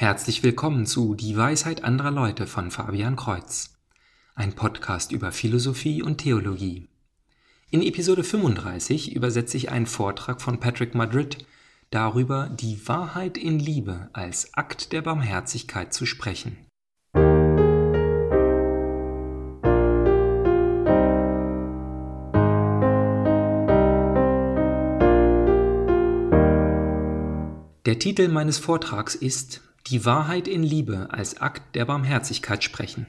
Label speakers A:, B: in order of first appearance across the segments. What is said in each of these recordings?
A: Herzlich willkommen zu Die Weisheit anderer Leute von Fabian Kreuz, ein Podcast über Philosophie und Theologie. In Episode 35 übersetze ich einen Vortrag von Patrick Madrid darüber, die Wahrheit in Liebe als Akt der Barmherzigkeit zu sprechen. Der Titel meines Vortrags ist die Wahrheit in Liebe als Akt der Barmherzigkeit sprechen.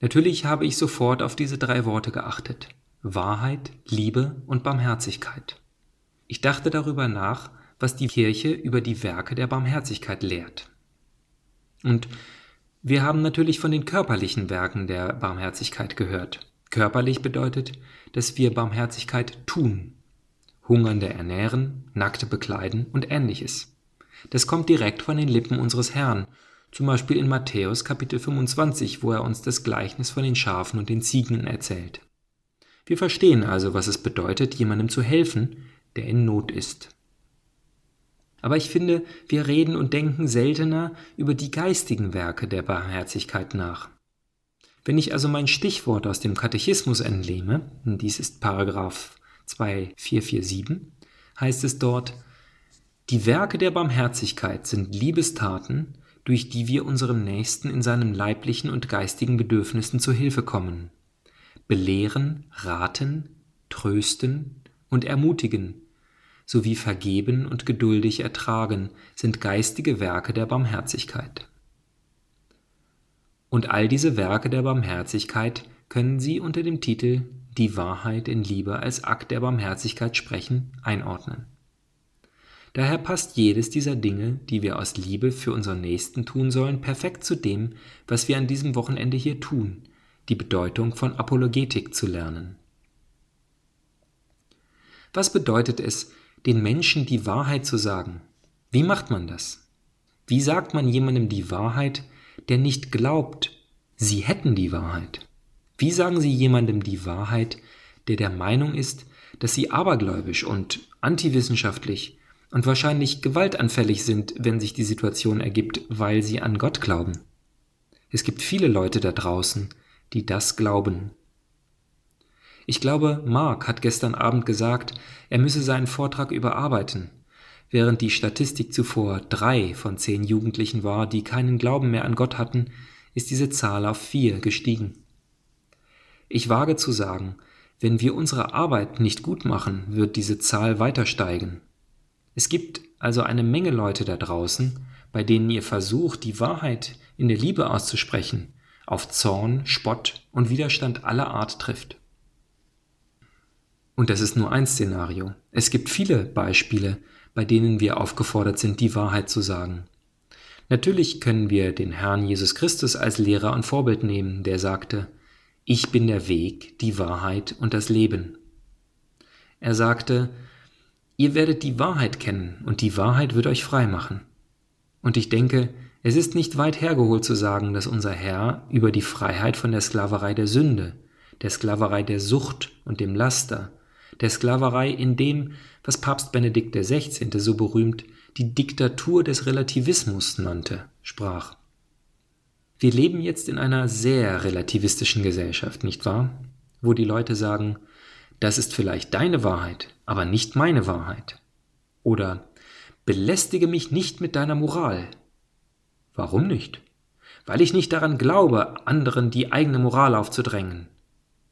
A: Natürlich habe ich sofort auf diese drei Worte geachtet. Wahrheit, Liebe und Barmherzigkeit. Ich dachte darüber nach, was die Kirche über die Werke der Barmherzigkeit lehrt. Und wir haben natürlich von den körperlichen Werken der Barmherzigkeit gehört. Körperlich bedeutet, dass wir Barmherzigkeit tun. Hungernde ernähren, Nackte bekleiden und ähnliches. Das kommt direkt von den Lippen unseres Herrn, zum Beispiel in Matthäus Kapitel 25, wo er uns das Gleichnis von den Schafen und den Ziegen erzählt. Wir verstehen also, was es bedeutet, jemandem zu helfen, der in Not ist. Aber ich finde, wir reden und denken seltener über die geistigen Werke der Barmherzigkeit nach. Wenn ich also mein Stichwort aus dem Katechismus entnehme, dies ist Paragraph 2447, heißt es dort, die Werke der Barmherzigkeit sind Liebestaten, durch die wir unserem Nächsten in seinen leiblichen und geistigen Bedürfnissen zu Hilfe kommen, belehren, raten, trösten und ermutigen, sowie vergeben und geduldig ertragen, sind geistige Werke der Barmherzigkeit. Und all diese Werke der Barmherzigkeit können Sie unter dem Titel Die Wahrheit in Liebe als Akt der Barmherzigkeit sprechen einordnen. Daher passt jedes dieser Dinge, die wir aus Liebe für unseren Nächsten tun sollen, perfekt zu dem, was wir an diesem Wochenende hier tun, die Bedeutung von Apologetik zu lernen. Was bedeutet es, den Menschen die Wahrheit zu sagen? Wie macht man das? Wie sagt man jemandem die Wahrheit, der nicht glaubt, sie hätten die Wahrheit? Wie sagen Sie jemandem die Wahrheit, der der Meinung ist, dass Sie abergläubisch und antiwissenschaftlich und wahrscheinlich gewaltanfällig sind, wenn sich die Situation ergibt, weil sie an Gott glauben. Es gibt viele Leute da draußen, die das glauben. Ich glaube, Mark hat gestern Abend gesagt, er müsse seinen Vortrag überarbeiten, während die Statistik zuvor drei von zehn Jugendlichen war, die keinen Glauben mehr an Gott hatten, ist diese Zahl auf vier gestiegen. Ich wage zu sagen, wenn wir unsere Arbeit nicht gut machen, wird diese Zahl weiter steigen. Es gibt also eine Menge Leute da draußen, bei denen ihr Versuch, die Wahrheit in der Liebe auszusprechen, auf Zorn, Spott und Widerstand aller Art trifft. Und das ist nur ein Szenario. Es gibt viele Beispiele, bei denen wir aufgefordert sind, die Wahrheit zu sagen. Natürlich können wir den Herrn Jesus Christus als Lehrer und Vorbild nehmen, der sagte, Ich bin der Weg, die Wahrheit und das Leben. Er sagte, Ihr werdet die Wahrheit kennen und die Wahrheit wird euch frei machen. Und ich denke, es ist nicht weit hergeholt zu sagen, dass unser Herr über die Freiheit von der Sklaverei der Sünde, der Sklaverei der Sucht und dem Laster, der Sklaverei in dem, was Papst Benedikt XVI. so berühmt die Diktatur des Relativismus nannte, sprach. Wir leben jetzt in einer sehr relativistischen Gesellschaft, nicht wahr? Wo die Leute sagen, das ist vielleicht deine Wahrheit, aber nicht meine Wahrheit. Oder belästige mich nicht mit deiner Moral. Warum nicht? Weil ich nicht daran glaube, anderen die eigene Moral aufzudrängen.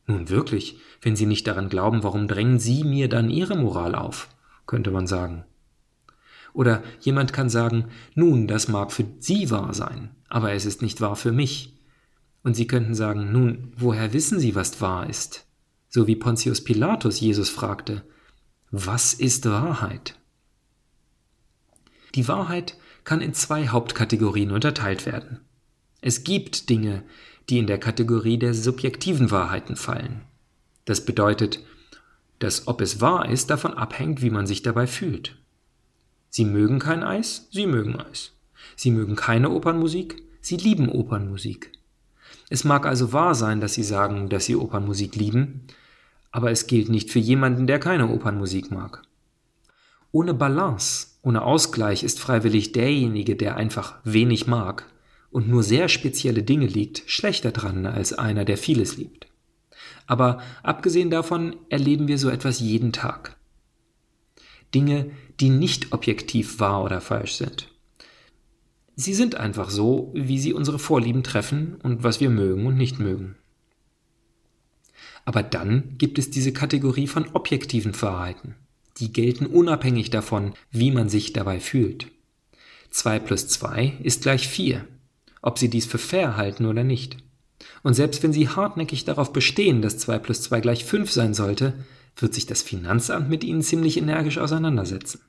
A: Nun wirklich, wenn Sie nicht daran glauben, warum drängen Sie mir dann Ihre Moral auf? könnte man sagen. Oder jemand kann sagen, nun, das mag für Sie wahr sein, aber es ist nicht wahr für mich. Und Sie könnten sagen, nun, woher wissen Sie, was wahr ist? So wie Pontius Pilatus Jesus fragte, was ist Wahrheit? Die Wahrheit kann in zwei Hauptkategorien unterteilt werden. Es gibt Dinge, die in der Kategorie der subjektiven Wahrheiten fallen. Das bedeutet, dass ob es wahr ist, davon abhängt, wie man sich dabei fühlt. Sie mögen kein Eis, Sie mögen Eis. Sie mögen keine Opernmusik, Sie lieben Opernmusik. Es mag also wahr sein, dass Sie sagen, dass Sie Opernmusik lieben, aber es gilt nicht für jemanden, der keine Opernmusik mag. Ohne Balance Ohne Ausgleich ist freiwillig derjenige, der einfach wenig mag und nur sehr spezielle Dinge liegt, schlechter dran als einer, der vieles liebt. Aber abgesehen davon erleben wir so etwas jeden Tag. Dinge, die nicht objektiv wahr oder falsch sind. Sie sind einfach so, wie sie unsere Vorlieben treffen und was wir mögen und nicht mögen. Aber dann gibt es diese Kategorie von objektiven Wahrheiten. Die gelten unabhängig davon, wie man sich dabei fühlt. 2 plus 2 ist gleich 4, ob Sie dies für fair halten oder nicht. Und selbst wenn Sie hartnäckig darauf bestehen, dass 2 plus 2 gleich 5 sein sollte, wird sich das Finanzamt mit Ihnen ziemlich energisch auseinandersetzen.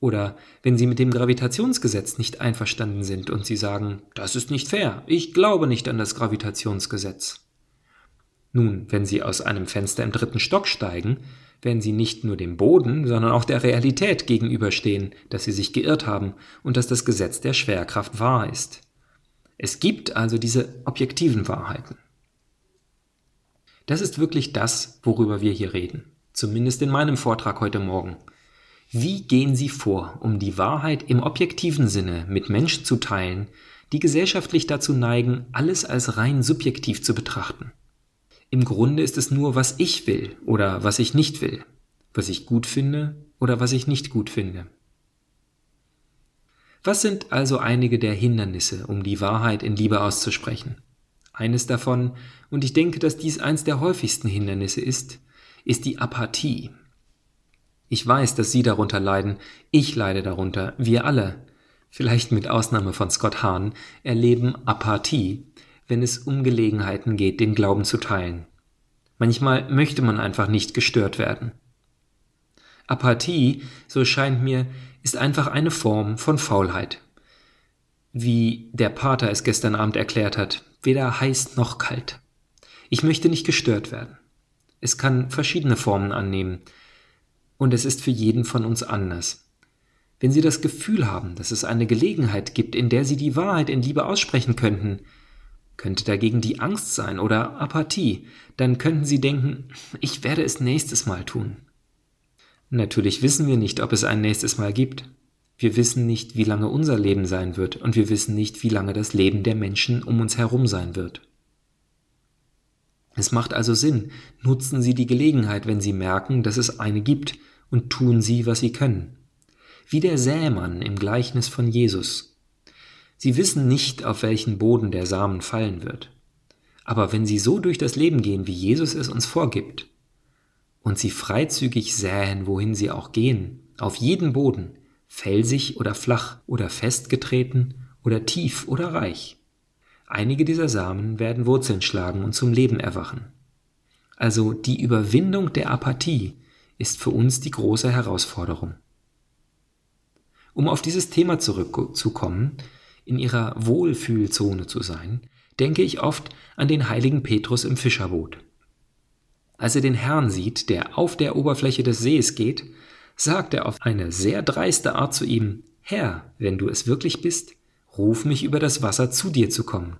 A: Oder wenn Sie mit dem Gravitationsgesetz nicht einverstanden sind und Sie sagen, das ist nicht fair, ich glaube nicht an das Gravitationsgesetz. Nun, wenn Sie aus einem Fenster im dritten Stock steigen, wenn sie nicht nur dem Boden, sondern auch der Realität gegenüberstehen, dass sie sich geirrt haben und dass das Gesetz der Schwerkraft wahr ist. Es gibt also diese objektiven Wahrheiten. Das ist wirklich das, worüber wir hier reden, zumindest in meinem Vortrag heute Morgen. Wie gehen Sie vor, um die Wahrheit im objektiven Sinne mit Menschen zu teilen, die gesellschaftlich dazu neigen, alles als rein subjektiv zu betrachten? Im Grunde ist es nur, was ich will oder was ich nicht will, was ich gut finde oder was ich nicht gut finde. Was sind also einige der Hindernisse, um die Wahrheit in Liebe auszusprechen? Eines davon, und ich denke, dass dies eins der häufigsten Hindernisse ist, ist die Apathie. Ich weiß, dass Sie darunter leiden, ich leide darunter, wir alle, vielleicht mit Ausnahme von Scott Hahn, erleben Apathie, wenn es um Gelegenheiten geht, den Glauben zu teilen. Manchmal möchte man einfach nicht gestört werden. Apathie, so scheint mir, ist einfach eine Form von Faulheit. Wie der Pater es gestern Abend erklärt hat, weder heiß noch kalt. Ich möchte nicht gestört werden. Es kann verschiedene Formen annehmen, und es ist für jeden von uns anders. Wenn Sie das Gefühl haben, dass es eine Gelegenheit gibt, in der Sie die Wahrheit in Liebe aussprechen könnten, könnte dagegen die Angst sein oder Apathie, dann könnten Sie denken, ich werde es nächstes Mal tun. Natürlich wissen wir nicht, ob es ein nächstes Mal gibt. Wir wissen nicht, wie lange unser Leben sein wird und wir wissen nicht, wie lange das Leben der Menschen um uns herum sein wird. Es macht also Sinn, nutzen Sie die Gelegenheit, wenn Sie merken, dass es eine gibt, und tun Sie, was Sie können. Wie der Sämann im Gleichnis von Jesus. Sie wissen nicht, auf welchen Boden der Samen fallen wird. Aber wenn Sie so durch das Leben gehen, wie Jesus es uns vorgibt, und Sie freizügig säen, wohin Sie auch gehen, auf jeden Boden, felsig oder flach oder festgetreten oder tief oder reich. Einige dieser Samen werden Wurzeln schlagen und zum Leben erwachen. Also die Überwindung der Apathie ist für uns die große Herausforderung. Um auf dieses Thema zurückzukommen, in ihrer Wohlfühlzone zu sein, denke ich oft an den heiligen Petrus im Fischerboot. Als er den Herrn sieht, der auf der Oberfläche des Sees geht, sagt er auf eine sehr dreiste Art zu ihm, Herr, wenn du es wirklich bist, ruf mich über das Wasser zu dir zu kommen.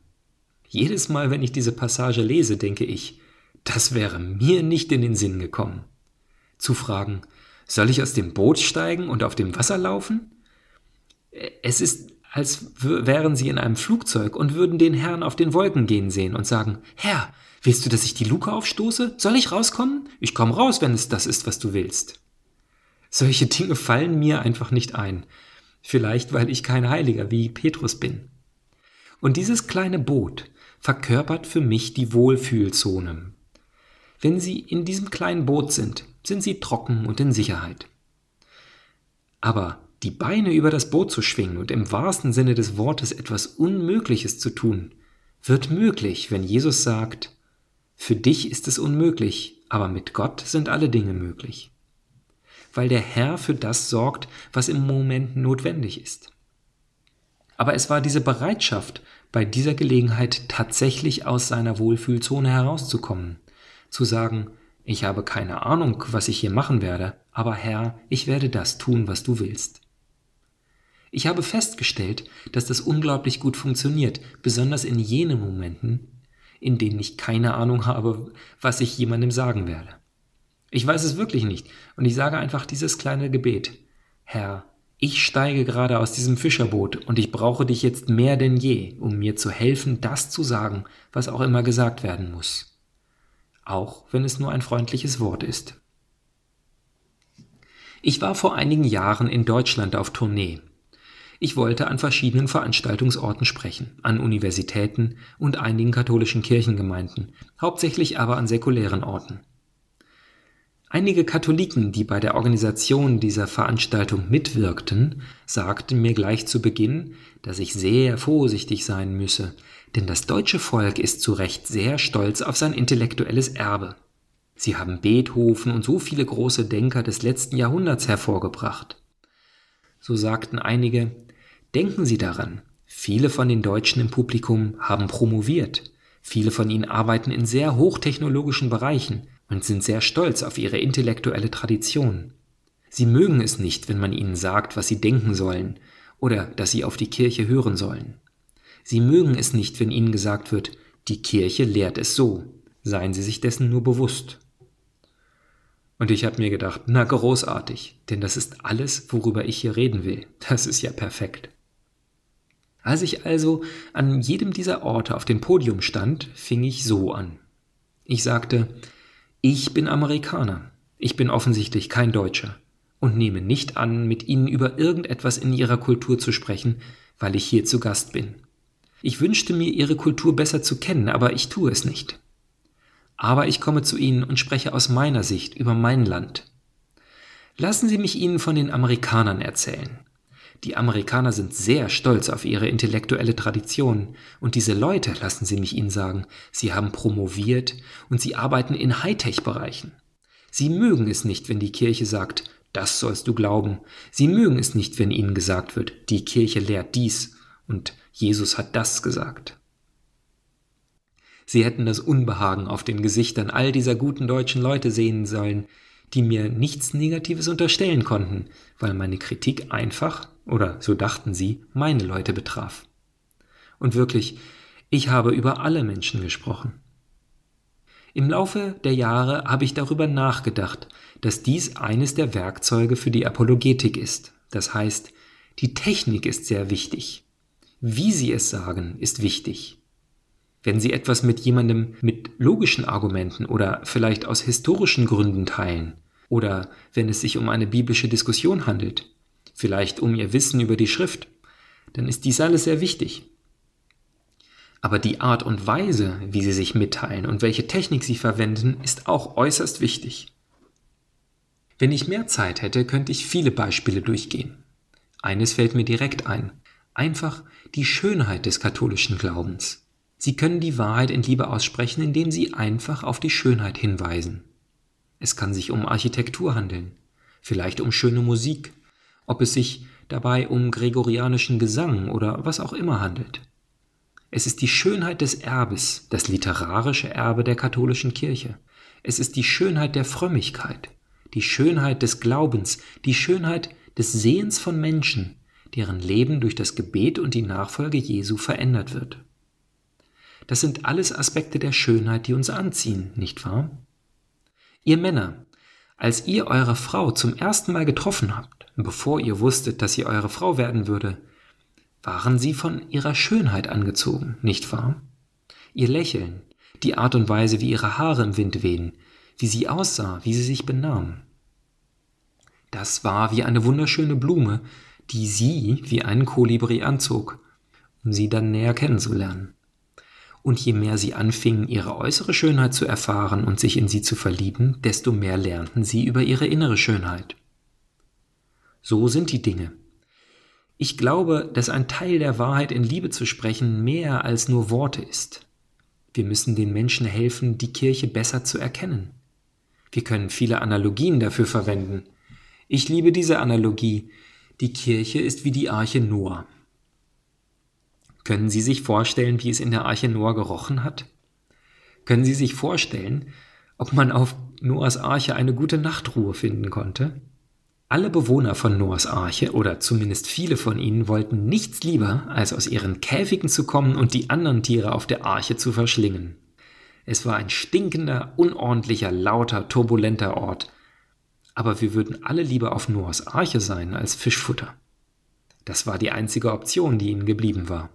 A: Jedes Mal, wenn ich diese Passage lese, denke ich, das wäre mir nicht in den Sinn gekommen. Zu fragen, soll ich aus dem Boot steigen und auf dem Wasser laufen? Es ist als wären sie in einem Flugzeug und würden den Herrn auf den Wolken gehen sehen und sagen, Herr, willst du, dass ich die Luke aufstoße? Soll ich rauskommen? Ich komme raus, wenn es das ist, was du willst. Solche Dinge fallen mir einfach nicht ein. Vielleicht, weil ich kein Heiliger wie Petrus bin. Und dieses kleine Boot verkörpert für mich die Wohlfühlzone. Wenn Sie in diesem kleinen Boot sind, sind Sie trocken und in Sicherheit. Aber die Beine über das Boot zu schwingen und im wahrsten Sinne des Wortes etwas Unmögliches zu tun, wird möglich, wenn Jesus sagt, für dich ist es unmöglich, aber mit Gott sind alle Dinge möglich. Weil der Herr für das sorgt, was im Moment notwendig ist. Aber es war diese Bereitschaft, bei dieser Gelegenheit tatsächlich aus seiner Wohlfühlzone herauszukommen, zu sagen, ich habe keine Ahnung, was ich hier machen werde, aber Herr, ich werde das tun, was du willst. Ich habe festgestellt, dass das unglaublich gut funktioniert, besonders in jenen Momenten, in denen ich keine Ahnung habe, was ich jemandem sagen werde. Ich weiß es wirklich nicht und ich sage einfach dieses kleine Gebet. Herr, ich steige gerade aus diesem Fischerboot und ich brauche dich jetzt mehr denn je, um mir zu helfen, das zu sagen, was auch immer gesagt werden muss. Auch wenn es nur ein freundliches Wort ist. Ich war vor einigen Jahren in Deutschland auf Tournee. Ich wollte an verschiedenen Veranstaltungsorten sprechen, an Universitäten und einigen katholischen Kirchengemeinden, hauptsächlich aber an säkulären Orten. Einige Katholiken, die bei der Organisation dieser Veranstaltung mitwirkten, sagten mir gleich zu Beginn, dass ich sehr vorsichtig sein müsse, denn das deutsche Volk ist zu Recht sehr stolz auf sein intellektuelles Erbe. Sie haben Beethoven und so viele große Denker des letzten Jahrhunderts hervorgebracht. So sagten einige, denken Sie daran, viele von den Deutschen im Publikum haben promoviert, viele von ihnen arbeiten in sehr hochtechnologischen Bereichen, und sind sehr stolz auf ihre intellektuelle Tradition. Sie mögen es nicht, wenn man ihnen sagt, was sie denken sollen oder dass sie auf die Kirche hören sollen. Sie mögen es nicht, wenn ihnen gesagt wird, die Kirche lehrt es so, seien sie sich dessen nur bewusst. Und ich habe mir gedacht, na großartig, denn das ist alles, worüber ich hier reden will. Das ist ja perfekt. Als ich also an jedem dieser Orte auf dem Podium stand, fing ich so an. Ich sagte, ich bin Amerikaner. Ich bin offensichtlich kein Deutscher und nehme nicht an, mit Ihnen über irgendetwas in Ihrer Kultur zu sprechen, weil ich hier zu Gast bin. Ich wünschte mir, Ihre Kultur besser zu kennen, aber ich tue es nicht. Aber ich komme zu Ihnen und spreche aus meiner Sicht über mein Land. Lassen Sie mich Ihnen von den Amerikanern erzählen. Die Amerikaner sind sehr stolz auf ihre intellektuelle Tradition, und diese Leute, lassen Sie mich Ihnen sagen, sie haben promoviert und sie arbeiten in Hightech-Bereichen. Sie mögen es nicht, wenn die Kirche sagt, das sollst du glauben. Sie mögen es nicht, wenn ihnen gesagt wird, die Kirche lehrt dies und Jesus hat das gesagt. Sie hätten das Unbehagen auf den Gesichtern all dieser guten deutschen Leute sehen sollen, die mir nichts Negatives unterstellen konnten, weil meine Kritik einfach, oder so dachten sie, meine Leute betraf. Und wirklich, ich habe über alle Menschen gesprochen. Im Laufe der Jahre habe ich darüber nachgedacht, dass dies eines der Werkzeuge für die Apologetik ist. Das heißt, die Technik ist sehr wichtig. Wie Sie es sagen, ist wichtig. Wenn Sie etwas mit jemandem mit logischen Argumenten oder vielleicht aus historischen Gründen teilen, oder wenn es sich um eine biblische Diskussion handelt, vielleicht um Ihr Wissen über die Schrift, dann ist dies alles sehr wichtig. Aber die Art und Weise, wie Sie sich mitteilen und welche Technik Sie verwenden, ist auch äußerst wichtig. Wenn ich mehr Zeit hätte, könnte ich viele Beispiele durchgehen. Eines fällt mir direkt ein. Einfach die Schönheit des katholischen Glaubens. Sie können die Wahrheit in Liebe aussprechen, indem Sie einfach auf die Schönheit hinweisen. Es kann sich um Architektur handeln, vielleicht um schöne Musik, ob es sich dabei um gregorianischen Gesang oder was auch immer handelt. Es ist die Schönheit des Erbes, das literarische Erbe der katholischen Kirche. Es ist die Schönheit der Frömmigkeit, die Schönheit des Glaubens, die Schönheit des Sehens von Menschen, deren Leben durch das Gebet und die Nachfolge Jesu verändert wird. Das sind alles Aspekte der Schönheit, die uns anziehen, nicht wahr? Ihr Männer, als ihr eure Frau zum ersten Mal getroffen habt, bevor ihr wusstet, dass sie eure Frau werden würde, waren sie von ihrer Schönheit angezogen, nicht wahr? Ihr Lächeln, die Art und Weise, wie ihre Haare im Wind wehen, wie sie aussah, wie sie sich benahm. Das war wie eine wunderschöne Blume, die sie wie einen Kolibri anzog, um sie dann näher kennenzulernen und je mehr sie anfingen, ihre äußere Schönheit zu erfahren und sich in sie zu verlieben, desto mehr lernten sie über ihre innere Schönheit. So sind die Dinge. Ich glaube, dass ein Teil der Wahrheit in Liebe zu sprechen mehr als nur Worte ist. Wir müssen den Menschen helfen, die Kirche besser zu erkennen. Wir können viele Analogien dafür verwenden. Ich liebe diese Analogie. Die Kirche ist wie die Arche Noah. Können Sie sich vorstellen, wie es in der Arche Noah gerochen hat? Können Sie sich vorstellen, ob man auf Noahs Arche eine gute Nachtruhe finden konnte? Alle Bewohner von Noahs Arche, oder zumindest viele von ihnen, wollten nichts lieber, als aus ihren Käfigen zu kommen und die anderen Tiere auf der Arche zu verschlingen. Es war ein stinkender, unordentlicher, lauter, turbulenter Ort. aber wir würden alle lieber auf Noahs Arche sein als Fischfutter. Das war die einzige Option, die ihnen geblieben war.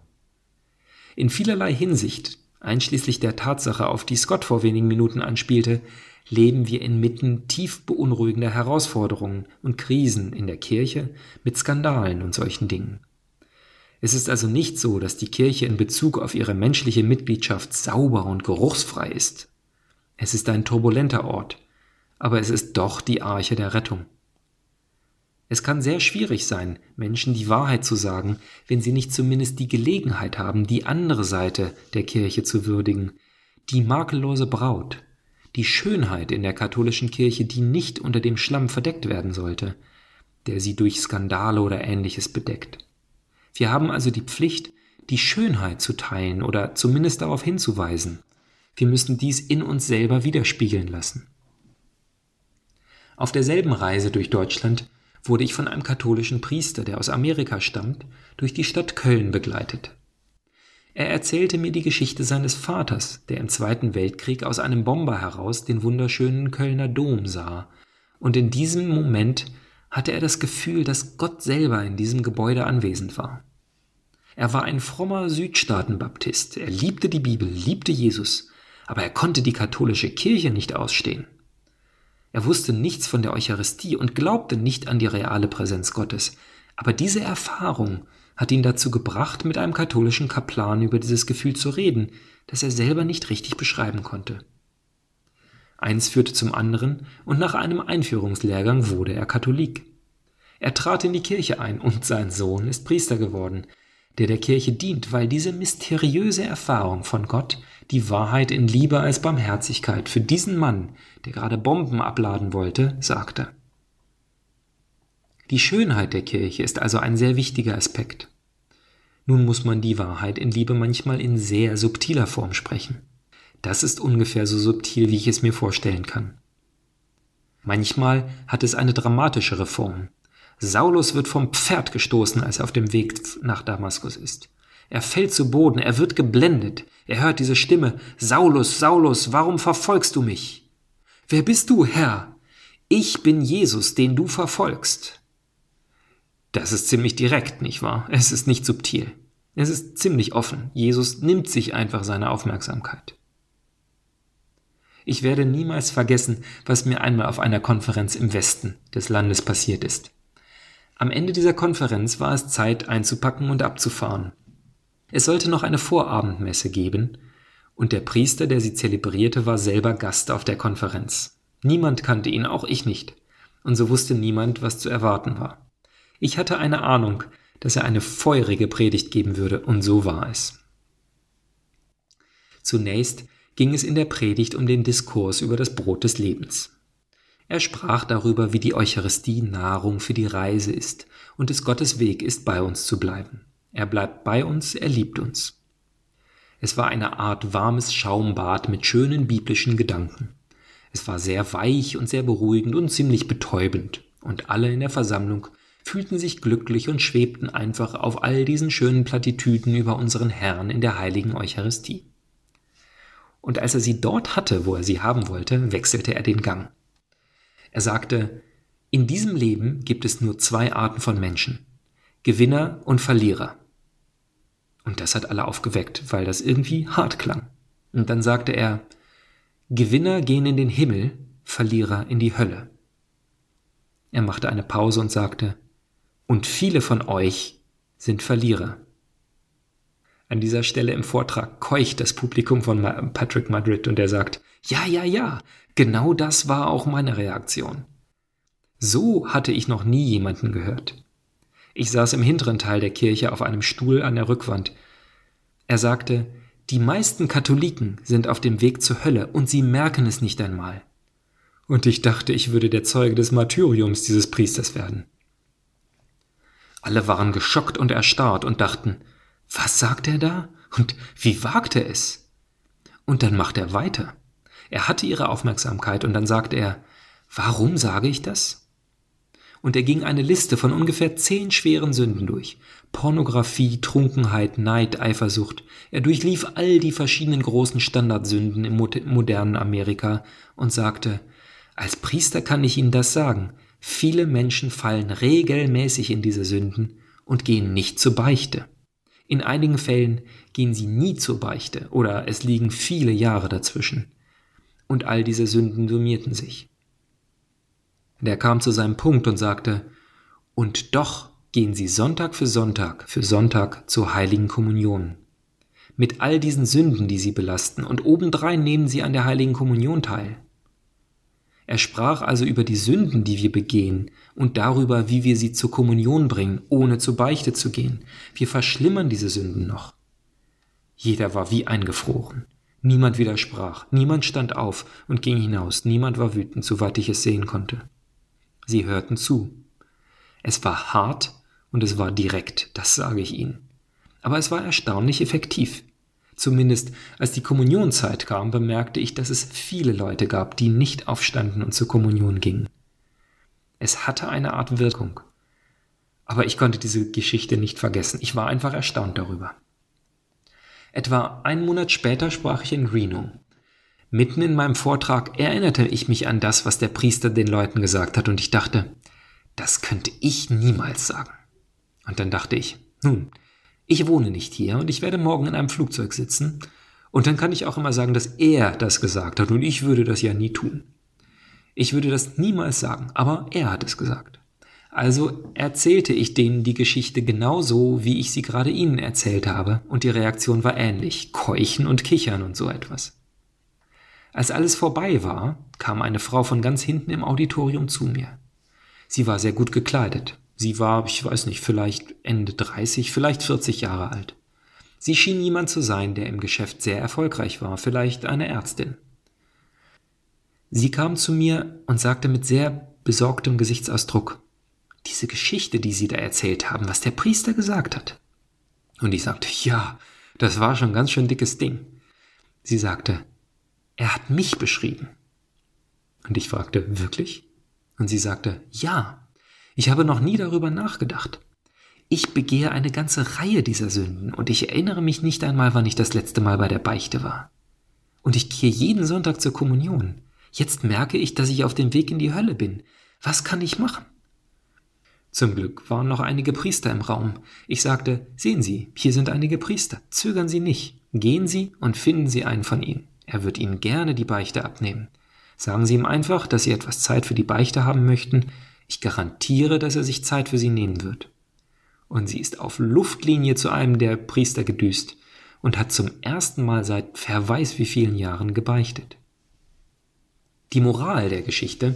A: In vielerlei Hinsicht, einschließlich der Tatsache, auf die Scott vor wenigen Minuten anspielte, leben wir inmitten tief beunruhigender Herausforderungen und Krisen in der Kirche mit Skandalen und solchen Dingen. Es ist also nicht so, dass die Kirche in Bezug auf ihre menschliche Mitgliedschaft sauber und geruchsfrei ist. Es ist ein turbulenter Ort, aber es ist doch die Arche der Rettung. Es kann sehr schwierig sein, Menschen die Wahrheit zu sagen, wenn sie nicht zumindest die Gelegenheit haben, die andere Seite der Kirche zu würdigen, die makellose Braut, die Schönheit in der katholischen Kirche, die nicht unter dem Schlamm verdeckt werden sollte, der sie durch Skandale oder ähnliches bedeckt. Wir haben also die Pflicht, die Schönheit zu teilen oder zumindest darauf hinzuweisen. Wir müssen dies in uns selber widerspiegeln lassen. Auf derselben Reise durch Deutschland wurde ich von einem katholischen Priester, der aus Amerika stammt, durch die Stadt Köln begleitet. Er erzählte mir die Geschichte seines Vaters, der im Zweiten Weltkrieg aus einem Bomber heraus den wunderschönen Kölner Dom sah, und in diesem Moment hatte er das Gefühl, dass Gott selber in diesem Gebäude anwesend war. Er war ein frommer Südstaatenbaptist, er liebte die Bibel, liebte Jesus, aber er konnte die katholische Kirche nicht ausstehen. Er wusste nichts von der Eucharistie und glaubte nicht an die reale Präsenz Gottes. Aber diese Erfahrung hat ihn dazu gebracht, mit einem katholischen Kaplan über dieses Gefühl zu reden, das er selber nicht richtig beschreiben konnte. Eins führte zum anderen, und nach einem Einführungslehrgang wurde er Katholik. Er trat in die Kirche ein, und sein Sohn ist Priester geworden, der der Kirche dient, weil diese mysteriöse Erfahrung von Gott die Wahrheit in Liebe als Barmherzigkeit für diesen Mann, der gerade Bomben abladen wollte, sagte. Die Schönheit der Kirche ist also ein sehr wichtiger Aspekt. Nun muss man die Wahrheit in Liebe manchmal in sehr subtiler Form sprechen. Das ist ungefähr so subtil, wie ich es mir vorstellen kann. Manchmal hat es eine dramatischere Form. Saulus wird vom Pferd gestoßen, als er auf dem Weg nach Damaskus ist. Er fällt zu Boden, er wird geblendet. Er hört diese Stimme, Saulus, Saulus, warum verfolgst du mich? Wer bist du, Herr? Ich bin Jesus, den du verfolgst. Das ist ziemlich direkt, nicht wahr? Es ist nicht subtil. Es ist ziemlich offen. Jesus nimmt sich einfach seine Aufmerksamkeit. Ich werde niemals vergessen, was mir einmal auf einer Konferenz im Westen des Landes passiert ist. Am Ende dieser Konferenz war es Zeit einzupacken und abzufahren. Es sollte noch eine Vorabendmesse geben, und der Priester, der sie zelebrierte, war selber Gast auf der Konferenz. Niemand kannte ihn, auch ich nicht, und so wusste niemand, was zu erwarten war. Ich hatte eine Ahnung, dass er eine feurige Predigt geben würde, und so war es. Zunächst ging es in der Predigt um den Diskurs über das Brot des Lebens. Er sprach darüber, wie die Eucharistie Nahrung für die Reise ist und es Gottes Weg ist, bei uns zu bleiben. Er bleibt bei uns, er liebt uns. Es war eine Art warmes Schaumbad mit schönen biblischen Gedanken. Es war sehr weich und sehr beruhigend und ziemlich betäubend, und alle in der Versammlung fühlten sich glücklich und schwebten einfach auf all diesen schönen Plattitüden über unseren Herrn in der heiligen Eucharistie. Und als er sie dort hatte, wo er sie haben wollte, wechselte er den Gang. Er sagte, in diesem Leben gibt es nur zwei Arten von Menschen, Gewinner und Verlierer. Und das hat alle aufgeweckt, weil das irgendwie hart klang. Und dann sagte er, Gewinner gehen in den Himmel, Verlierer in die Hölle. Er machte eine Pause und sagte, und viele von euch sind Verlierer. An dieser Stelle im Vortrag keucht das Publikum von Patrick Madrid und er sagt, ja, ja, ja, genau das war auch meine Reaktion. So hatte ich noch nie jemanden gehört. Ich saß im hinteren Teil der Kirche auf einem Stuhl an der Rückwand. Er sagte, die meisten Katholiken sind auf dem Weg zur Hölle und sie merken es nicht einmal. Und ich dachte, ich würde der Zeuge des Martyriums dieses Priesters werden. Alle waren geschockt und erstarrt und dachten, was sagt er da? Und wie wagt er es? Und dann macht er weiter. Er hatte ihre Aufmerksamkeit und dann sagte er, warum sage ich das? Und er ging eine Liste von ungefähr zehn schweren Sünden durch. Pornografie, Trunkenheit, Neid, Eifersucht. Er durchlief all die verschiedenen großen Standardsünden im modernen Amerika und sagte, Als Priester kann ich Ihnen das sagen. Viele Menschen fallen regelmäßig in diese Sünden und gehen nicht zur Beichte. In einigen Fällen gehen sie nie zur Beichte oder es liegen viele Jahre dazwischen. Und all diese Sünden summierten sich. Der kam zu seinem Punkt und sagte, und doch gehen sie Sonntag für Sonntag für Sonntag zur heiligen Kommunion. Mit all diesen Sünden, die sie belasten, und obendrein nehmen sie an der heiligen Kommunion teil. Er sprach also über die Sünden, die wir begehen, und darüber, wie wir sie zur Kommunion bringen, ohne zur Beichte zu gehen. Wir verschlimmern diese Sünden noch. Jeder war wie eingefroren. Niemand widersprach, niemand stand auf und ging hinaus, niemand war wütend, soweit ich es sehen konnte. Sie hörten zu. Es war hart und es war direkt, das sage ich Ihnen. Aber es war erstaunlich effektiv. Zumindest als die Kommunionzeit kam, bemerkte ich, dass es viele Leute gab, die nicht aufstanden und zur Kommunion gingen. Es hatte eine Art Wirkung. Aber ich konnte diese Geschichte nicht vergessen. Ich war einfach erstaunt darüber. Etwa einen Monat später sprach ich in Reno. Mitten in meinem Vortrag erinnerte ich mich an das, was der Priester den Leuten gesagt hat, und ich dachte, das könnte ich niemals sagen. Und dann dachte ich, nun, ich wohne nicht hier und ich werde morgen in einem Flugzeug sitzen, und dann kann ich auch immer sagen, dass er das gesagt hat, und ich würde das ja nie tun. Ich würde das niemals sagen, aber er hat es gesagt. Also erzählte ich denen die Geschichte genauso, wie ich sie gerade ihnen erzählt habe, und die Reaktion war ähnlich, keuchen und kichern und so etwas. Als alles vorbei war, kam eine Frau von ganz hinten im Auditorium zu mir. Sie war sehr gut gekleidet, Sie war, ich weiß nicht, vielleicht Ende 30, vielleicht 40 Jahre alt. Sie schien jemand zu sein, der im Geschäft sehr erfolgreich war, vielleicht eine Ärztin. Sie kam zu mir und sagte mit sehr besorgtem Gesichtsausdruck, diese Geschichte, die Sie da erzählt haben, was der Priester gesagt hat. Und ich sagte, ja, das war schon ganz schön dickes Ding. Sie sagte, er hat mich beschrieben. Und ich fragte, wirklich? Und sie sagte, ja, ich habe noch nie darüber nachgedacht. Ich begehe eine ganze Reihe dieser Sünden und ich erinnere mich nicht einmal, wann ich das letzte Mal bei der Beichte war. Und ich gehe jeden Sonntag zur Kommunion. Jetzt merke ich, dass ich auf dem Weg in die Hölle bin. Was kann ich machen? Zum Glück waren noch einige Priester im Raum. Ich sagte, sehen Sie, hier sind einige Priester. Zögern Sie nicht. Gehen Sie und finden Sie einen von ihnen. Er wird Ihnen gerne die Beichte abnehmen. Sagen Sie ihm einfach, dass Sie etwas Zeit für die Beichte haben möchten ich garantiere, dass er sich Zeit für sie nehmen wird. Und sie ist auf Luftlinie zu einem der Priester gedüst und hat zum ersten Mal seit wer weiß wie vielen Jahren gebeichtet. Die Moral der Geschichte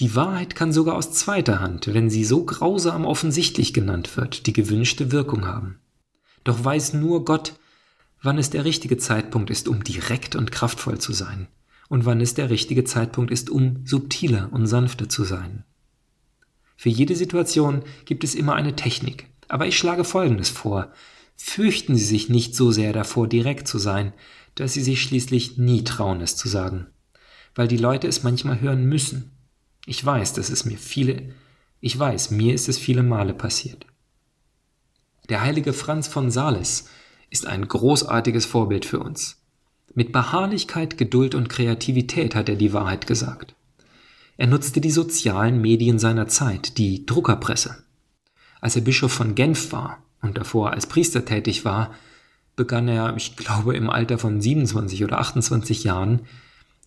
A: die Wahrheit kann sogar aus zweiter Hand, wenn sie so grausam offensichtlich genannt wird, die gewünschte Wirkung haben. Doch weiß nur Gott, wann es der richtige Zeitpunkt ist, um direkt und kraftvoll zu sein, und wann es der richtige Zeitpunkt ist, um subtiler und sanfter zu sein. Für jede Situation gibt es immer eine Technik. Aber ich schlage Folgendes vor. Fürchten Sie sich nicht so sehr davor, direkt zu sein, dass Sie sich schließlich nie trauen, es zu sagen. Weil die Leute es manchmal hören müssen. Ich weiß, dass es mir viele, ich weiß, mir ist es viele Male passiert. Der heilige Franz von Sales ist ein großartiges Vorbild für uns. Mit Beharrlichkeit, Geduld und Kreativität hat er die Wahrheit gesagt. Er nutzte die sozialen Medien seiner Zeit, die Druckerpresse. Als er Bischof von Genf war und davor als Priester tätig war, begann er, ich glaube im Alter von 27 oder 28 Jahren,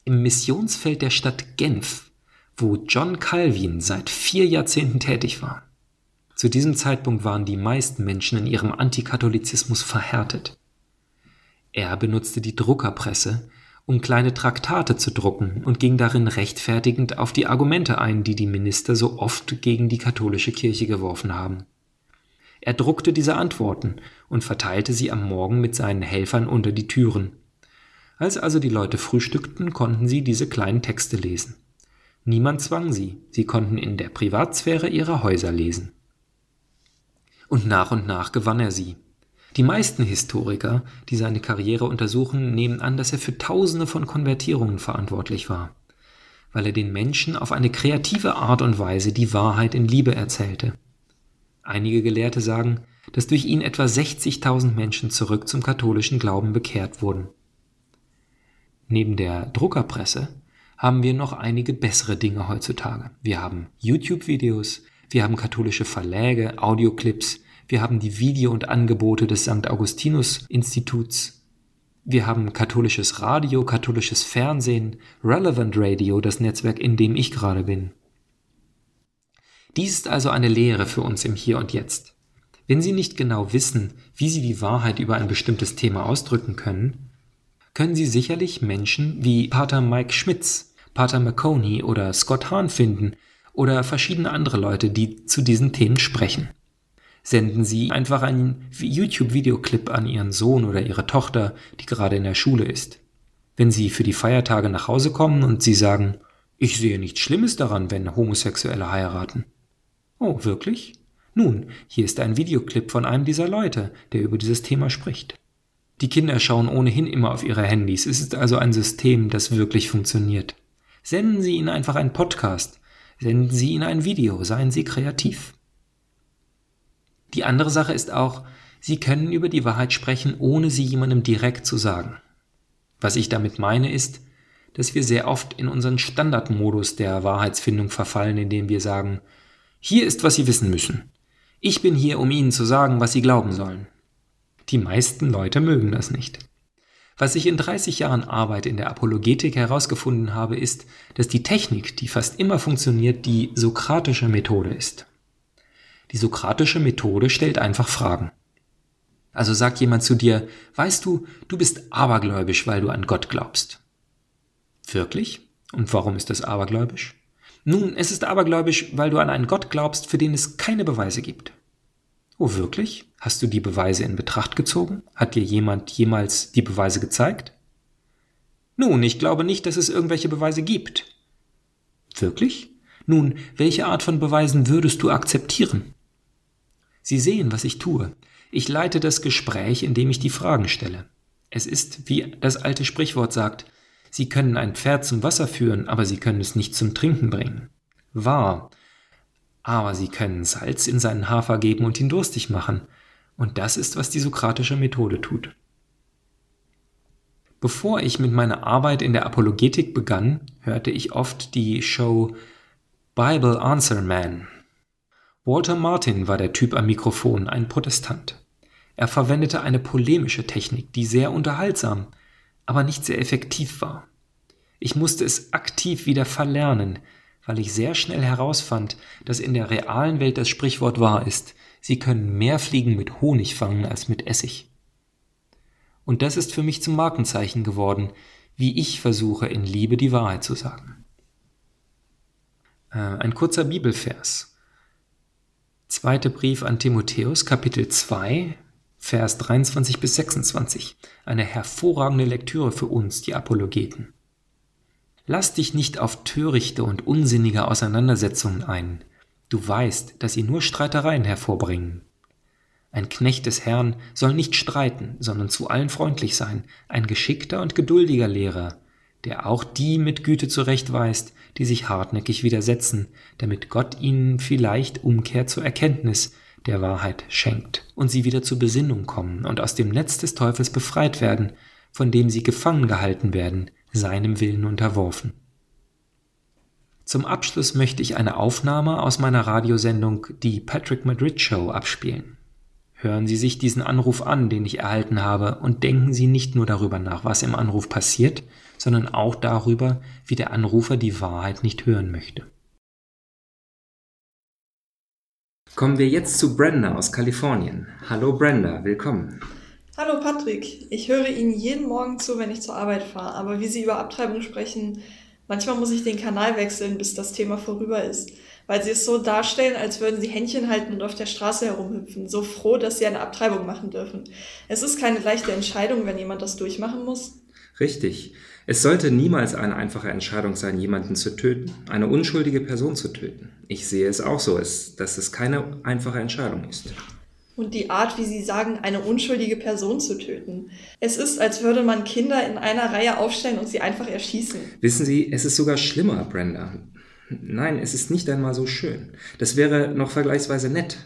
A: im Missionsfeld der Stadt Genf, wo John Calvin seit vier Jahrzehnten tätig war. Zu diesem Zeitpunkt waren die meisten Menschen in ihrem Antikatholizismus verhärtet. Er benutzte die Druckerpresse, um kleine Traktate zu drucken und ging darin rechtfertigend auf die Argumente ein, die die Minister so oft gegen die katholische Kirche geworfen haben. Er druckte diese Antworten und verteilte sie am Morgen mit seinen Helfern unter die Türen. Als also die Leute frühstückten, konnten sie diese kleinen Texte lesen. Niemand zwang sie, sie konnten in der Privatsphäre ihrer Häuser lesen. Und nach und nach gewann er sie. Die meisten Historiker, die seine Karriere untersuchen, nehmen an, dass er für Tausende von Konvertierungen verantwortlich war, weil er den Menschen auf eine kreative Art und Weise die Wahrheit in Liebe erzählte. Einige Gelehrte sagen, dass durch ihn etwa 60.000 Menschen zurück zum katholischen Glauben bekehrt wurden. Neben der Druckerpresse haben wir noch einige bessere Dinge heutzutage. Wir haben YouTube-Videos, wir haben katholische Verläge, Audioclips, wir haben die Video- und Angebote des St. Augustinus Instituts, wir haben katholisches Radio, katholisches Fernsehen, Relevant Radio, das Netzwerk, in dem ich gerade bin. Dies ist also eine Lehre für uns im Hier und Jetzt. Wenn Sie nicht genau wissen, wie Sie die Wahrheit über ein bestimmtes Thema ausdrücken können, können Sie sicherlich Menschen wie Pater Mike Schmitz, Pater McConey oder Scott Hahn finden oder verschiedene andere Leute, die zu diesen Themen sprechen. Senden Sie einfach einen YouTube-Videoclip an Ihren Sohn oder Ihre Tochter, die gerade in der Schule ist. Wenn Sie für die Feiertage nach Hause kommen und Sie sagen, ich sehe nichts Schlimmes daran, wenn Homosexuelle heiraten. Oh, wirklich? Nun, hier ist ein Videoclip von einem dieser Leute, der über dieses Thema spricht. Die Kinder schauen ohnehin immer auf ihre Handys. Es ist also ein System, das wirklich funktioniert. Senden Sie ihnen einfach einen Podcast. Senden Sie ihnen ein Video. Seien Sie kreativ. Die andere Sache ist auch, Sie können über die Wahrheit sprechen, ohne sie jemandem direkt zu sagen. Was ich damit meine ist, dass wir sehr oft in unseren Standardmodus der Wahrheitsfindung verfallen, indem wir sagen, hier ist, was Sie wissen müssen. Ich bin hier, um Ihnen zu sagen, was Sie glauben sollen. Die meisten Leute mögen das nicht. Was ich in 30 Jahren Arbeit in der Apologetik herausgefunden habe, ist, dass die Technik, die fast immer funktioniert, die sokratische Methode ist. Die sokratische Methode stellt einfach Fragen. Also sagt jemand zu dir, weißt du, du bist abergläubisch, weil du an Gott glaubst. Wirklich? Und warum ist das abergläubisch? Nun, es ist abergläubisch, weil du an einen Gott glaubst, für den es keine Beweise gibt. Oh wirklich? Hast du die Beweise in Betracht gezogen? Hat dir jemand jemals die Beweise gezeigt? Nun, ich glaube nicht, dass es irgendwelche Beweise gibt. Wirklich? Nun, welche Art von Beweisen würdest du akzeptieren? Sie sehen, was ich tue. Ich leite das Gespräch, indem ich die Fragen stelle. Es ist, wie das alte Sprichwort sagt, Sie können ein Pferd zum Wasser führen, aber Sie können es nicht zum Trinken bringen. Wahr, aber sie können Salz in seinen Hafer geben und ihn durstig machen. Und das ist, was die sokratische Methode tut. Bevor ich mit meiner Arbeit in der Apologetik begann, hörte ich oft die Show Bible Answer Man. Walter Martin war der Typ am Mikrofon, ein Protestant. Er verwendete eine polemische Technik, die sehr unterhaltsam, aber nicht sehr effektiv war. Ich musste es aktiv wieder verlernen, weil ich sehr schnell herausfand, dass in der realen Welt das Sprichwort wahr ist, sie können mehr Fliegen mit Honig fangen als mit Essig. Und das ist für mich zum Markenzeichen geworden, wie ich versuche in Liebe die Wahrheit zu sagen. Äh, ein kurzer Bibelvers. Zweiter Brief an Timotheus, Kapitel 2, Vers 23 bis 26. Eine hervorragende Lektüre für uns, die Apologeten. Lass dich nicht auf törichte und unsinnige Auseinandersetzungen ein. Du weißt, dass sie nur Streitereien hervorbringen. Ein Knecht des Herrn soll nicht streiten, sondern zu allen freundlich sein, ein geschickter und geduldiger Lehrer, der auch die mit Güte zurechtweist, die sich hartnäckig widersetzen, damit Gott ihnen vielleicht Umkehr zur Erkenntnis der Wahrheit schenkt und sie wieder zur Besinnung kommen und aus dem Netz des Teufels befreit werden, von dem sie gefangen gehalten werden, seinem Willen unterworfen. Zum Abschluss möchte ich eine Aufnahme aus meiner Radiosendung Die Patrick Madrid Show abspielen. Hören Sie sich diesen Anruf an, den ich erhalten habe, und denken Sie nicht nur darüber nach, was im Anruf passiert, sondern auch darüber, wie der Anrufer die Wahrheit nicht hören möchte. Kommen wir jetzt zu Brenda aus Kalifornien. Hallo Brenda, willkommen.
B: Hallo Patrick, ich höre Ihnen jeden Morgen zu, wenn ich zur Arbeit fahre, aber wie Sie über Abtreibung sprechen, manchmal muss ich den Kanal wechseln, bis das Thema vorüber ist, weil Sie es so darstellen, als würden Sie Händchen halten und auf der Straße herumhüpfen, so froh, dass Sie eine Abtreibung machen dürfen. Es ist keine leichte Entscheidung, wenn jemand das durchmachen muss.
A: Richtig. Es sollte niemals eine einfache Entscheidung sein, jemanden zu töten, eine unschuldige Person zu töten. Ich sehe es auch so, dass es keine einfache Entscheidung ist
B: und die Art, wie Sie sagen, eine unschuldige Person zu töten. Es ist, als würde man Kinder in einer Reihe aufstellen und sie einfach erschießen.
A: Wissen Sie, es ist sogar schlimmer, Brenda. Nein, es ist nicht einmal so schön. Das wäre noch vergleichsweise nett.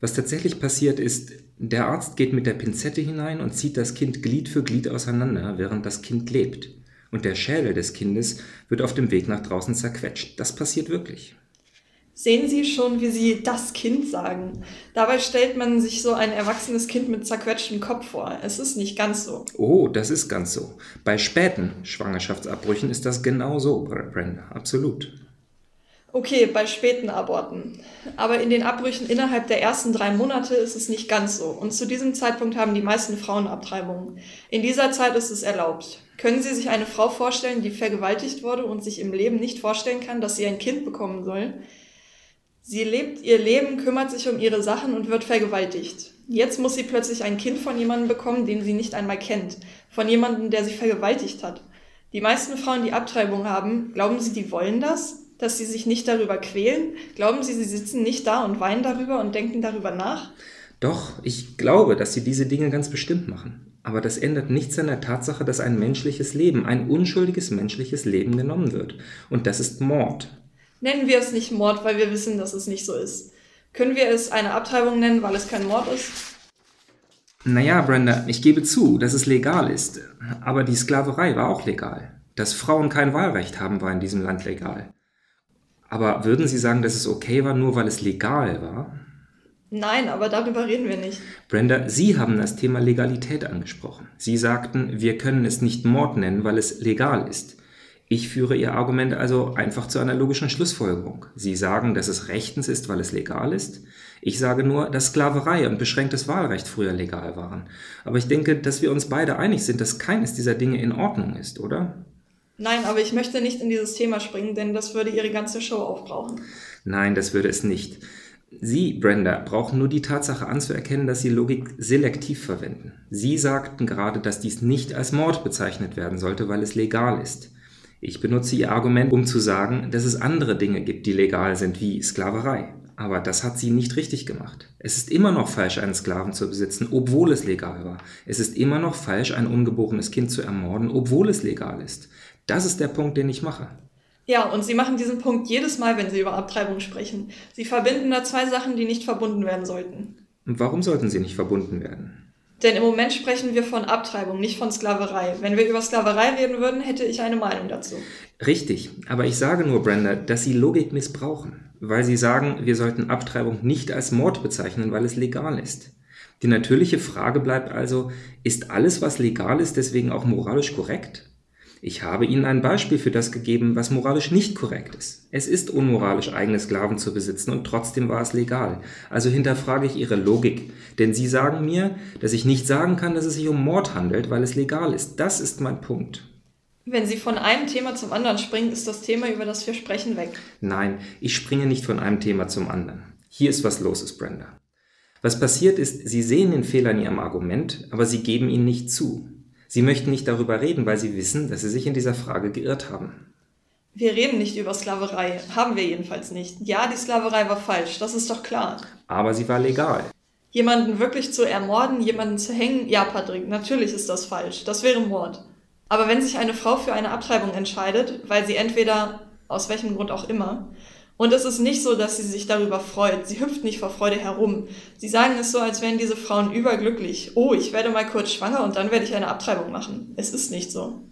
A: Was tatsächlich passiert ist, der Arzt geht mit der Pinzette hinein und zieht das Kind Glied für Glied auseinander, während das Kind lebt. Und der Schädel des Kindes wird auf dem Weg nach draußen zerquetscht. Das passiert wirklich.
B: Sehen Sie schon, wie Sie das Kind sagen. Dabei stellt man sich so ein erwachsenes Kind mit zerquetschtem Kopf vor. Es ist nicht ganz so.
A: Oh, das ist ganz so. Bei späten Schwangerschaftsabbrüchen ist das genau so, Brenda. Absolut.
B: Okay, bei späten Aborten. Aber in den Abbrüchen innerhalb der ersten drei Monate ist es nicht ganz so. Und zu diesem Zeitpunkt haben die meisten Frauen Abtreibungen. In dieser Zeit ist es erlaubt. Können Sie sich eine Frau vorstellen, die vergewaltigt wurde und sich im Leben nicht vorstellen kann, dass sie ein Kind bekommen soll? Sie lebt ihr Leben, kümmert sich um ihre Sachen und wird vergewaltigt. Jetzt muss sie plötzlich ein Kind von jemandem bekommen, den sie nicht einmal kennt. Von jemandem, der sie vergewaltigt hat. Die meisten Frauen, die Abtreibung haben, glauben sie, die wollen das? Dass sie sich nicht darüber quälen? Glauben sie, sie sitzen nicht da und weinen darüber und denken darüber nach?
A: Doch, ich glaube, dass sie diese Dinge ganz bestimmt machen. Aber das ändert nichts an der Tatsache, dass ein menschliches Leben, ein unschuldiges menschliches Leben genommen wird. Und das ist Mord.
B: Nennen wir es nicht Mord, weil wir wissen, dass es nicht so ist. Können wir es eine Abtreibung nennen, weil es kein Mord ist?
A: Naja, Brenda, ich gebe zu, dass es legal ist. Aber die Sklaverei war auch legal. Dass Frauen kein Wahlrecht haben, war in diesem Land legal. Aber würden Sie sagen, dass es okay war, nur weil es legal war?
B: Nein, aber darüber reden wir nicht.
A: Brenda, Sie haben das Thema Legalität angesprochen. Sie sagten, wir können es nicht Mord nennen, weil es legal ist. Ich führe Ihr Argument also einfach zu einer logischen Schlussfolgerung. Sie sagen, dass es rechtens ist, weil es legal ist. Ich sage nur, dass Sklaverei und beschränktes Wahlrecht früher legal waren. Aber ich denke, dass wir uns beide einig sind, dass keines dieser Dinge in Ordnung ist, oder?
B: Nein, aber ich möchte nicht in dieses Thema springen, denn das würde Ihre ganze Show aufbrauchen.
A: Nein, das würde es nicht. Sie, Brenda, brauchen nur die Tatsache anzuerkennen, dass Sie Logik selektiv verwenden. Sie sagten gerade, dass dies nicht als Mord bezeichnet werden sollte, weil es legal ist. Ich benutze Ihr Argument, um zu sagen, dass es andere Dinge gibt, die legal sind, wie Sklaverei. Aber das hat sie nicht richtig gemacht. Es ist immer noch falsch, einen Sklaven zu besitzen, obwohl es legal war. Es ist immer noch falsch, ein ungeborenes Kind zu ermorden, obwohl es legal ist. Das ist der Punkt, den ich mache.
B: Ja, und Sie machen diesen Punkt jedes Mal, wenn Sie über Abtreibung sprechen. Sie verbinden da zwei Sachen, die nicht verbunden werden sollten.
A: Und warum sollten sie nicht verbunden werden?
B: Denn im Moment sprechen wir von Abtreibung, nicht von Sklaverei. Wenn wir über Sklaverei reden würden, hätte ich eine Meinung dazu.
A: Richtig, aber ich sage nur, Brenda, dass Sie Logik missbrauchen, weil Sie sagen, wir sollten Abtreibung nicht als Mord bezeichnen, weil es legal ist. Die natürliche Frage bleibt also, ist alles, was legal ist, deswegen auch moralisch korrekt? Ich habe Ihnen ein Beispiel für das gegeben, was moralisch nicht korrekt ist. Es ist unmoralisch, eigene Sklaven zu besitzen und trotzdem war es legal. Also hinterfrage ich Ihre Logik. Denn Sie sagen mir, dass ich nicht sagen kann, dass es sich um Mord handelt, weil es legal ist. Das ist mein Punkt.
B: Wenn Sie von einem Thema zum anderen springen, ist das Thema, über das wir sprechen, weg.
A: Nein, ich springe nicht von einem Thema zum anderen. Hier ist was los ist, Brenda. Was passiert ist, Sie sehen den Fehler in Ihrem Argument, aber Sie geben ihn nicht zu. Sie möchten nicht darüber reden, weil Sie wissen, dass Sie sich in dieser Frage geirrt haben.
B: Wir reden nicht über Sklaverei. Haben wir jedenfalls nicht. Ja, die Sklaverei war falsch, das ist doch klar.
A: Aber sie war legal.
B: Jemanden wirklich zu ermorden, jemanden zu hängen, ja, Patrick, natürlich ist das falsch. Das wäre Mord. Aber wenn sich eine Frau für eine Abtreibung entscheidet, weil sie entweder, aus welchem Grund auch immer, und es ist nicht so, dass sie sich darüber freut. Sie hüpft nicht vor Freude herum. Sie sagen es so, als wären diese Frauen überglücklich. Oh, ich werde mal kurz schwanger und dann werde ich eine Abtreibung machen. Es ist nicht so.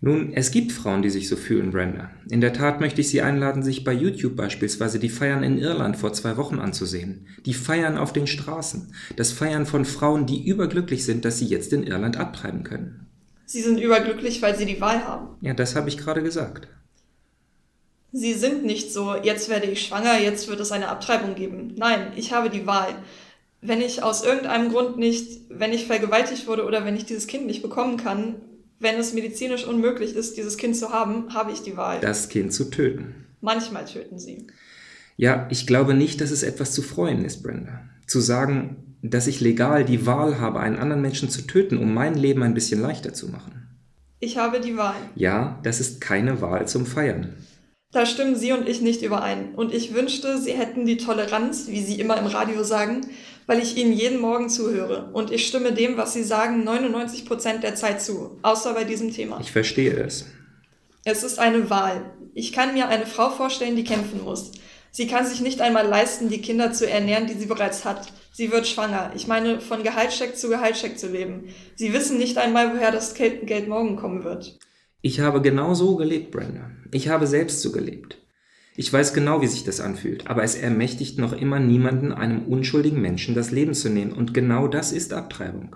A: Nun, es gibt Frauen, die sich so fühlen, Brenda. In der Tat möchte ich Sie einladen, sich bei YouTube beispielsweise die Feiern in Irland vor zwei Wochen anzusehen. Die Feiern auf den Straßen. Das Feiern von Frauen, die überglücklich sind, dass sie jetzt in Irland abtreiben können.
B: Sie sind überglücklich, weil sie die Wahl haben.
A: Ja, das habe ich gerade gesagt.
B: Sie sind nicht so, jetzt werde ich schwanger, jetzt wird es eine Abtreibung geben. Nein, ich habe die Wahl. Wenn ich aus irgendeinem Grund nicht, wenn ich vergewaltigt wurde oder wenn ich dieses Kind nicht bekommen kann, wenn es medizinisch unmöglich ist, dieses Kind zu haben, habe ich die Wahl.
A: Das Kind zu töten.
B: Manchmal töten sie.
A: Ja, ich glaube nicht, dass es etwas zu freuen ist, Brenda. Zu sagen, dass ich legal die Wahl habe, einen anderen Menschen zu töten, um mein Leben ein bisschen leichter zu machen.
B: Ich habe die Wahl.
A: Ja, das ist keine Wahl zum Feiern.
B: Da stimmen Sie und ich nicht überein. Und ich wünschte, Sie hätten die Toleranz, wie Sie immer im Radio sagen, weil ich Ihnen jeden Morgen zuhöre. Und ich stimme dem, was Sie sagen, 99 Prozent der Zeit zu. Außer bei diesem Thema.
A: Ich verstehe es.
B: Es ist eine Wahl. Ich kann mir eine Frau vorstellen, die kämpfen muss. Sie kann sich nicht einmal leisten, die Kinder zu ernähren, die sie bereits hat. Sie wird schwanger. Ich meine, von Gehaltscheck zu Gehaltscheck zu leben. Sie wissen nicht einmal, woher das Geld morgen kommen wird.
C: Ich habe genau so gelebt, Brenda. Ich habe selbst so gelebt. Ich weiß genau, wie sich das anfühlt, aber es ermächtigt noch immer niemanden, einem unschuldigen Menschen das Leben zu nehmen. Und genau das ist Abtreibung.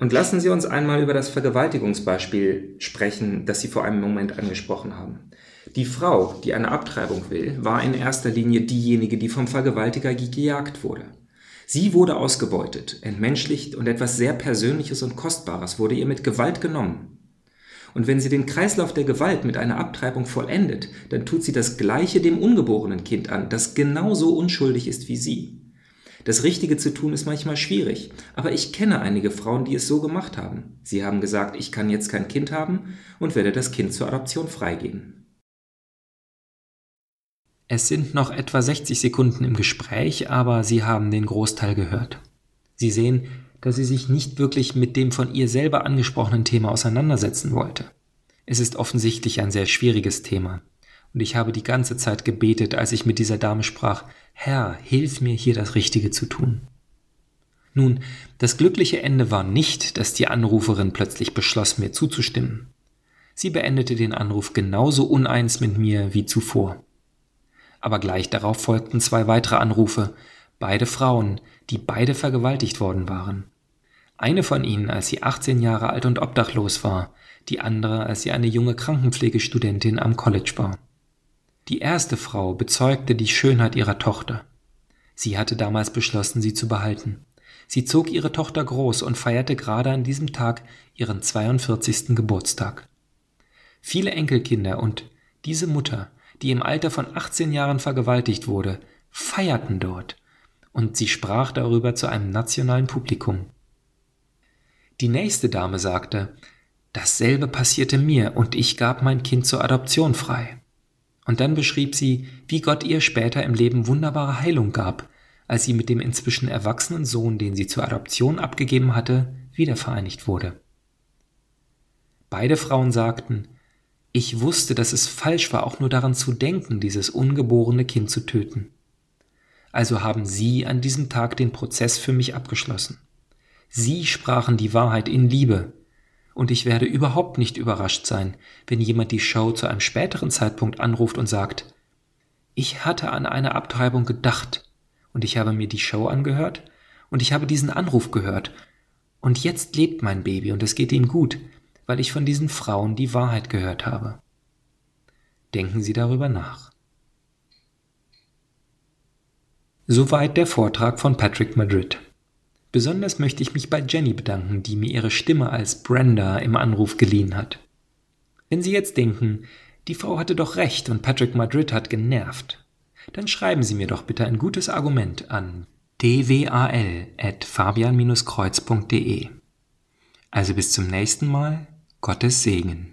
C: Und lassen Sie uns einmal über das Vergewaltigungsbeispiel sprechen, das Sie vor einem Moment angesprochen haben. Die Frau, die eine Abtreibung will, war in erster Linie diejenige, die vom Vergewaltiger gejagt wurde. Sie wurde ausgebeutet, entmenschlicht und etwas sehr Persönliches und Kostbares wurde ihr mit Gewalt genommen. Und wenn sie den Kreislauf der Gewalt mit einer Abtreibung vollendet, dann tut sie das Gleiche dem ungeborenen Kind an, das genauso unschuldig ist wie sie. Das Richtige zu tun ist manchmal schwierig, aber ich kenne einige Frauen, die es so gemacht haben. Sie haben gesagt, ich kann jetzt kein Kind haben und werde das Kind zur Adoption freigeben.
A: Es sind noch etwa 60 Sekunden im Gespräch, aber Sie haben den Großteil gehört. Sie sehen, dass sie sich nicht wirklich mit dem von ihr selber angesprochenen Thema auseinandersetzen wollte. Es ist offensichtlich ein sehr schwieriges Thema. Und ich habe die ganze Zeit gebetet, als ich mit dieser Dame sprach, Herr, hilf mir hier das Richtige zu tun. Nun, das glückliche Ende war nicht, dass die Anruferin plötzlich beschloss, mir zuzustimmen. Sie beendete den Anruf genauso uneins mit mir wie zuvor. Aber gleich darauf folgten zwei weitere Anrufe, beide Frauen, die beide vergewaltigt worden waren. Eine von ihnen, als sie 18 Jahre alt und obdachlos war, die andere, als sie eine junge Krankenpflegestudentin am College war. Die erste Frau bezeugte die Schönheit ihrer Tochter. Sie hatte damals beschlossen, sie zu behalten. Sie zog ihre Tochter groß und feierte gerade an diesem Tag ihren 42. Geburtstag. Viele Enkelkinder und diese Mutter, die im Alter von 18 Jahren vergewaltigt wurde, feierten dort, und sie sprach darüber zu einem nationalen Publikum. Die nächste Dame sagte, dasselbe passierte mir und ich gab mein Kind zur Adoption frei. Und dann beschrieb sie, wie Gott ihr später im Leben wunderbare Heilung gab, als sie mit dem inzwischen erwachsenen Sohn, den sie zur Adoption abgegeben hatte, wiedervereinigt wurde. Beide Frauen sagten, ich wusste, dass es falsch war, auch nur daran zu denken, dieses ungeborene Kind zu töten. Also haben Sie an diesem Tag den Prozess für mich abgeschlossen. Sie sprachen die Wahrheit in Liebe. Und ich werde überhaupt nicht überrascht sein, wenn jemand die Show zu einem späteren Zeitpunkt anruft und sagt, ich hatte an eine Abtreibung gedacht und ich habe mir die Show angehört und ich habe diesen Anruf gehört und jetzt lebt mein Baby und es geht ihm gut, weil ich von diesen Frauen die Wahrheit gehört habe. Denken Sie darüber nach. Soweit der Vortrag von Patrick Madrid. Besonders möchte ich mich bei Jenny bedanken, die mir ihre Stimme als Brenda im Anruf geliehen hat. Wenn Sie jetzt denken, die Frau hatte doch recht und Patrick Madrid hat genervt, dann schreiben Sie mir doch bitte ein gutes Argument an dwal.fabian-kreuz.de. Also bis zum nächsten Mal, Gottes Segen.